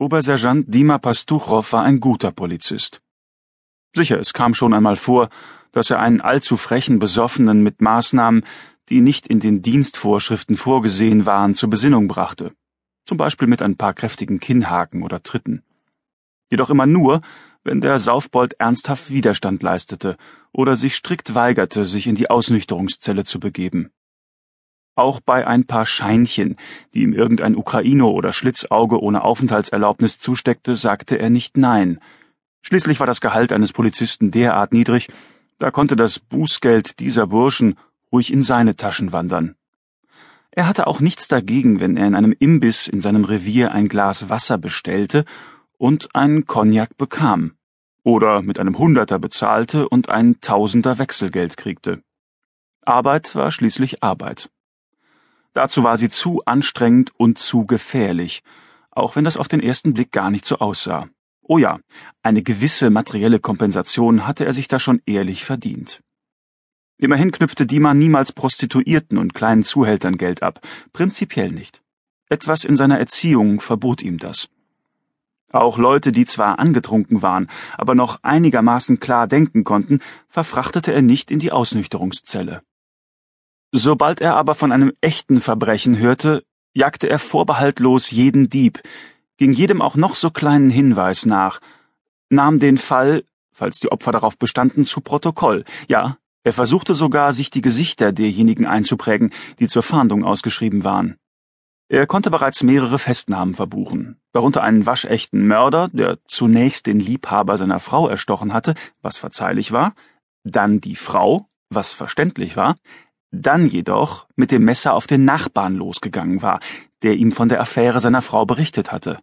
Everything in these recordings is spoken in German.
Obersergeant Dima Pastuchow war ein guter Polizist. Sicher, es kam schon einmal vor, dass er einen allzu frechen Besoffenen mit Maßnahmen, die nicht in den Dienstvorschriften vorgesehen waren, zur Besinnung brachte, zum Beispiel mit ein paar kräftigen Kinnhaken oder Tritten. Jedoch immer nur, wenn der Saufbold ernsthaft Widerstand leistete oder sich strikt weigerte, sich in die Ausnüchterungszelle zu begeben. Auch bei ein paar Scheinchen, die ihm irgendein Ukraino oder Schlitzauge ohne Aufenthaltserlaubnis zusteckte, sagte er nicht Nein. Schließlich war das Gehalt eines Polizisten derart niedrig, da konnte das Bußgeld dieser Burschen ruhig in seine Taschen wandern. Er hatte auch nichts dagegen, wenn er in einem Imbiss in seinem Revier ein Glas Wasser bestellte und einen Cognac bekam, oder mit einem Hunderter bezahlte und ein Tausender Wechselgeld kriegte. Arbeit war schließlich Arbeit. Dazu war sie zu anstrengend und zu gefährlich, auch wenn das auf den ersten Blick gar nicht so aussah. Oh ja, eine gewisse materielle Kompensation hatte er sich da schon ehrlich verdient. Immerhin knüpfte Dima niemals Prostituierten und kleinen Zuhältern Geld ab, prinzipiell nicht. Etwas in seiner Erziehung verbot ihm das. Auch Leute, die zwar angetrunken waren, aber noch einigermaßen klar denken konnten, verfrachtete er nicht in die Ausnüchterungszelle. Sobald er aber von einem echten Verbrechen hörte, jagte er vorbehaltlos jeden Dieb, ging jedem auch noch so kleinen Hinweis nach, nahm den Fall, falls die Opfer darauf bestanden, zu Protokoll. Ja, er versuchte sogar, sich die Gesichter derjenigen einzuprägen, die zur Fahndung ausgeschrieben waren. Er konnte bereits mehrere Festnahmen verbuchen, darunter einen waschechten Mörder, der zunächst den Liebhaber seiner Frau erstochen hatte, was verzeihlich war, dann die Frau, was verständlich war, dann jedoch mit dem Messer auf den Nachbarn losgegangen war, der ihm von der Affäre seiner Frau berichtet hatte.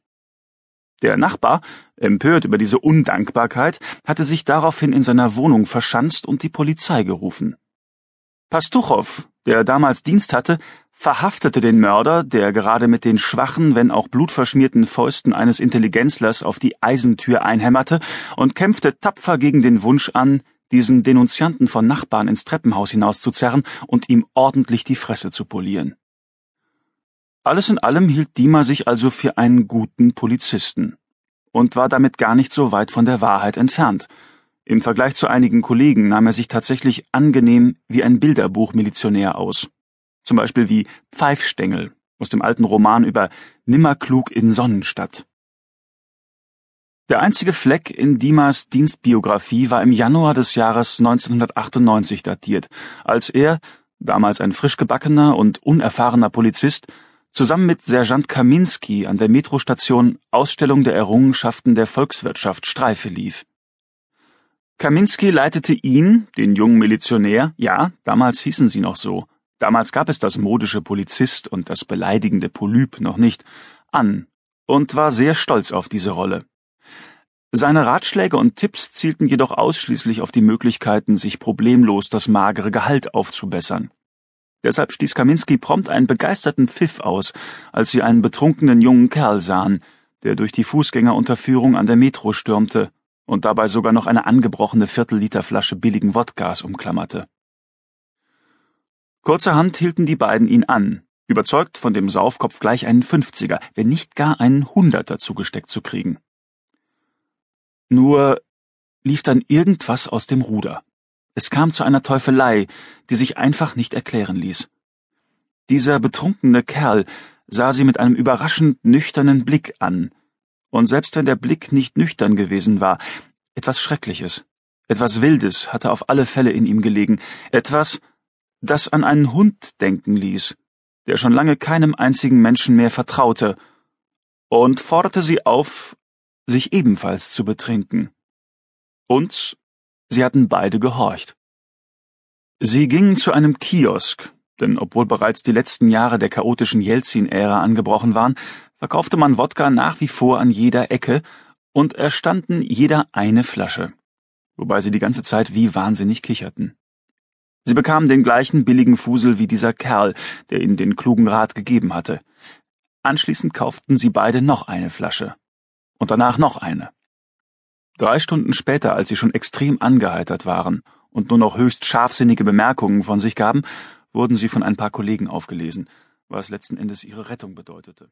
Der Nachbar, empört über diese Undankbarkeit, hatte sich daraufhin in seiner Wohnung verschanzt und die Polizei gerufen. Pastuchow, der damals Dienst hatte, verhaftete den Mörder, der gerade mit den schwachen, wenn auch blutverschmierten Fäusten eines Intelligenzlers auf die Eisentür einhämmerte und kämpfte tapfer gegen den Wunsch an, diesen Denunzianten von Nachbarn ins Treppenhaus hinauszuzerren und ihm ordentlich die Fresse zu polieren. Alles in allem hielt Dima sich also für einen guten Polizisten und war damit gar nicht so weit von der Wahrheit entfernt. Im Vergleich zu einigen Kollegen nahm er sich tatsächlich angenehm wie ein Bilderbuch-Milizionär aus. Zum Beispiel wie Pfeifstängel aus dem alten Roman über Nimmerklug in Sonnenstadt. Der einzige Fleck in Dimas Dienstbiografie war im Januar des Jahres 1998 datiert, als er, damals ein frischgebackener und unerfahrener Polizist, zusammen mit Sergeant Kaminski an der Metrostation Ausstellung der Errungenschaften der Volkswirtschaft Streife lief. Kaminski leitete ihn, den jungen Milizionär, ja, damals hießen sie noch so, damals gab es das modische Polizist und das beleidigende Polyp noch nicht, an und war sehr stolz auf diese Rolle. Seine Ratschläge und Tipps zielten jedoch ausschließlich auf die Möglichkeiten, sich problemlos das magere Gehalt aufzubessern. Deshalb stieß Kaminski prompt einen begeisterten Pfiff aus, als sie einen betrunkenen jungen Kerl sahen, der durch die Fußgängerunterführung an der Metro stürmte und dabei sogar noch eine angebrochene Viertelliterflasche billigen Wodkas umklammerte. Kurzerhand hielten die beiden ihn an, überzeugt von dem Saufkopf gleich einen Fünfziger, wenn nicht gar einen Hunderter zugesteckt zu kriegen. Nur lief dann irgendwas aus dem Ruder. Es kam zu einer Teufelei, die sich einfach nicht erklären ließ. Dieser betrunkene Kerl sah sie mit einem überraschend nüchternen Blick an, und selbst wenn der Blick nicht nüchtern gewesen war, etwas Schreckliches, etwas Wildes hatte auf alle Fälle in ihm gelegen, etwas, das an einen Hund denken ließ, der schon lange keinem einzigen Menschen mehr vertraute, und forderte sie auf, sich ebenfalls zu betrinken. Und sie hatten beide gehorcht. Sie gingen zu einem Kiosk, denn obwohl bereits die letzten Jahre der chaotischen Jelzin-Ära angebrochen waren, verkaufte man Wodka nach wie vor an jeder Ecke und erstanden jeder eine Flasche, wobei sie die ganze Zeit wie wahnsinnig kicherten. Sie bekamen den gleichen billigen Fusel wie dieser Kerl, der ihnen den klugen Rat gegeben hatte. Anschließend kauften sie beide noch eine Flasche und danach noch eine. Drei Stunden später, als sie schon extrem angeheitert waren und nur noch höchst scharfsinnige Bemerkungen von sich gaben, wurden sie von ein paar Kollegen aufgelesen, was letzten Endes ihre Rettung bedeutete.